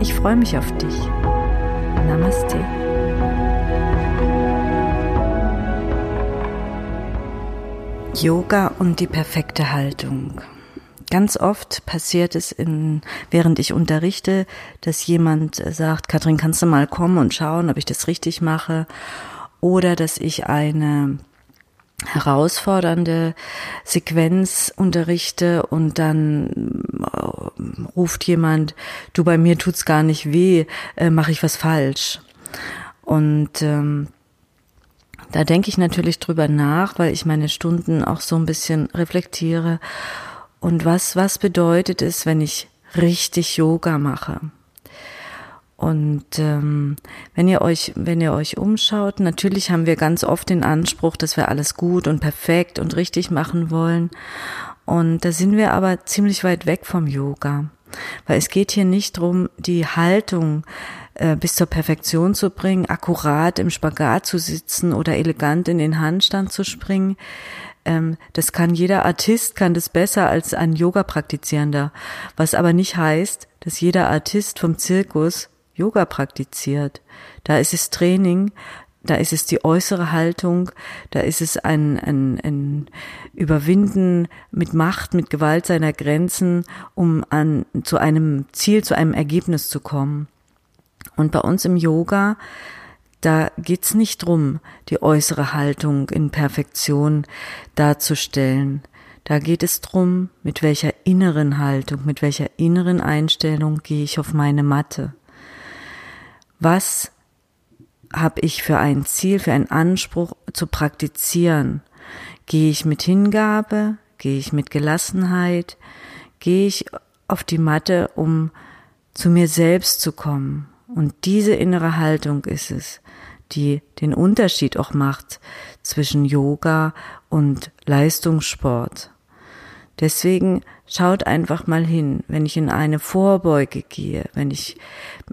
Ich freue mich auf dich. Namaste. Yoga und die perfekte Haltung. Ganz oft passiert es in, während ich unterrichte, dass jemand sagt, Katrin, kannst du mal kommen und schauen, ob ich das richtig mache? Oder dass ich eine herausfordernde Sequenz unterrichte und dann äh, ruft jemand, du bei mir tut's gar nicht weh, äh, mache ich was falsch. Und ähm, da denke ich natürlich drüber nach, weil ich meine Stunden auch so ein bisschen reflektiere. Und was, was bedeutet es, wenn ich richtig Yoga mache? Und ähm, wenn ihr euch, wenn ihr euch umschaut, natürlich haben wir ganz oft den Anspruch, dass wir alles gut und perfekt und richtig machen wollen. Und da sind wir aber ziemlich weit weg vom Yoga. Weil es geht hier nicht drum, die Haltung äh, bis zur Perfektion zu bringen, akkurat im Spagat zu sitzen oder elegant in den Handstand zu springen. Ähm, das kann jeder Artist, kann das besser als ein Yoga-Praktizierender. Was aber nicht heißt, dass jeder Artist vom Zirkus Yoga praktiziert. Da ist es Training, da ist es die äußere Haltung, da ist es ein, ein, ein Überwinden mit Macht, mit Gewalt seiner Grenzen, um an, zu einem Ziel, zu einem Ergebnis zu kommen. Und bei uns im Yoga, da geht's nicht drum, die äußere Haltung in Perfektion darzustellen. Da geht es drum, mit welcher inneren Haltung, mit welcher inneren Einstellung gehe ich auf meine Matte was habe ich für ein Ziel, für einen Anspruch zu praktizieren? Gehe ich mit Hingabe? Gehe ich mit Gelassenheit? Gehe ich auf die Matte, um zu mir selbst zu kommen? Und diese innere Haltung ist es, die den Unterschied auch macht zwischen Yoga und Leistungssport. Deswegen schaut einfach mal hin, wenn ich in eine Vorbeuge gehe, wenn ich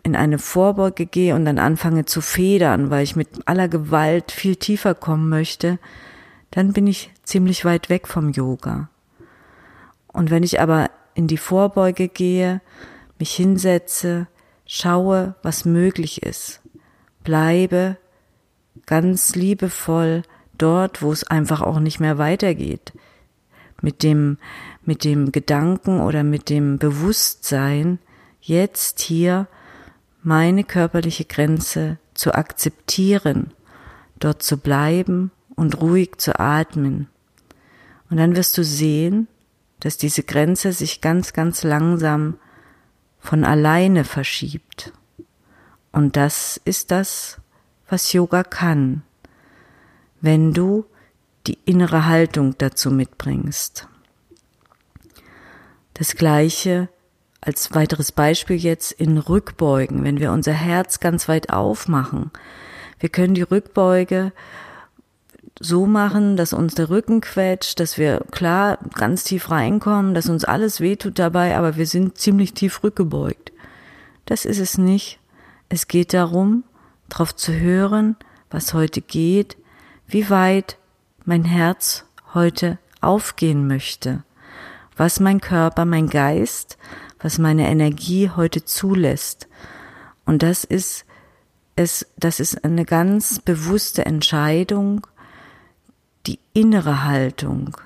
in eine Vorbeuge gehe und dann anfange zu federn, weil ich mit aller Gewalt viel tiefer kommen möchte, dann bin ich ziemlich weit weg vom Yoga. Und wenn ich aber in die Vorbeuge gehe, mich hinsetze, schaue, was möglich ist, bleibe ganz liebevoll dort, wo es einfach auch nicht mehr weitergeht, mit dem, mit dem Gedanken oder mit dem Bewusstsein, jetzt hier meine körperliche Grenze zu akzeptieren, dort zu bleiben und ruhig zu atmen. Und dann wirst du sehen, dass diese Grenze sich ganz, ganz langsam von alleine verschiebt. Und das ist das, was Yoga kann, wenn du die innere Haltung dazu mitbringst. Das gleiche als weiteres Beispiel jetzt in Rückbeugen, wenn wir unser Herz ganz weit aufmachen. Wir können die Rückbeuge so machen, dass uns der Rücken quetscht, dass wir klar ganz tief reinkommen, dass uns alles wehtut dabei, aber wir sind ziemlich tief rückgebeugt. Das ist es nicht. Es geht darum, darauf zu hören, was heute geht, wie weit mein Herz heute aufgehen möchte, was mein Körper, mein Geist, was meine Energie heute zulässt. Und das ist es, das ist eine ganz bewusste Entscheidung, die innere Haltung,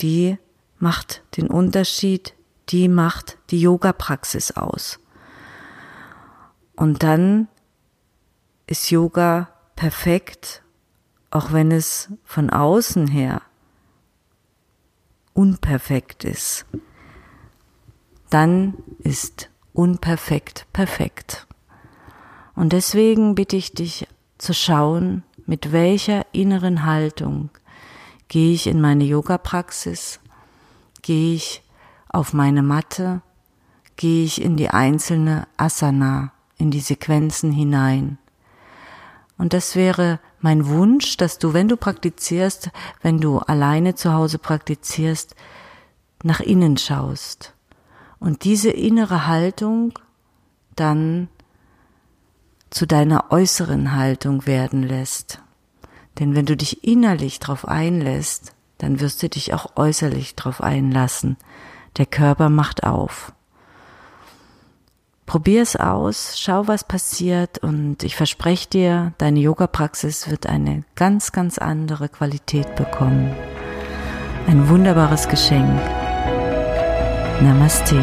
die macht den Unterschied, die macht die Yoga-Praxis aus. Und dann ist Yoga perfekt auch wenn es von außen her unperfekt ist, dann ist unperfekt perfekt. Und deswegen bitte ich dich zu schauen, mit welcher inneren Haltung gehe ich in meine Yoga-Praxis, gehe ich auf meine Matte, gehe ich in die einzelne Asana, in die Sequenzen hinein. Und das wäre mein Wunsch, dass du, wenn du praktizierst, wenn du alleine zu Hause praktizierst, nach innen schaust und diese innere Haltung dann zu deiner äußeren Haltung werden lässt. Denn wenn du dich innerlich darauf einlässt, dann wirst du dich auch äußerlich darauf einlassen. Der Körper macht auf. Probier es aus, schau, was passiert und ich verspreche dir, deine Yoga-Praxis wird eine ganz, ganz andere Qualität bekommen. Ein wunderbares Geschenk. Namaste.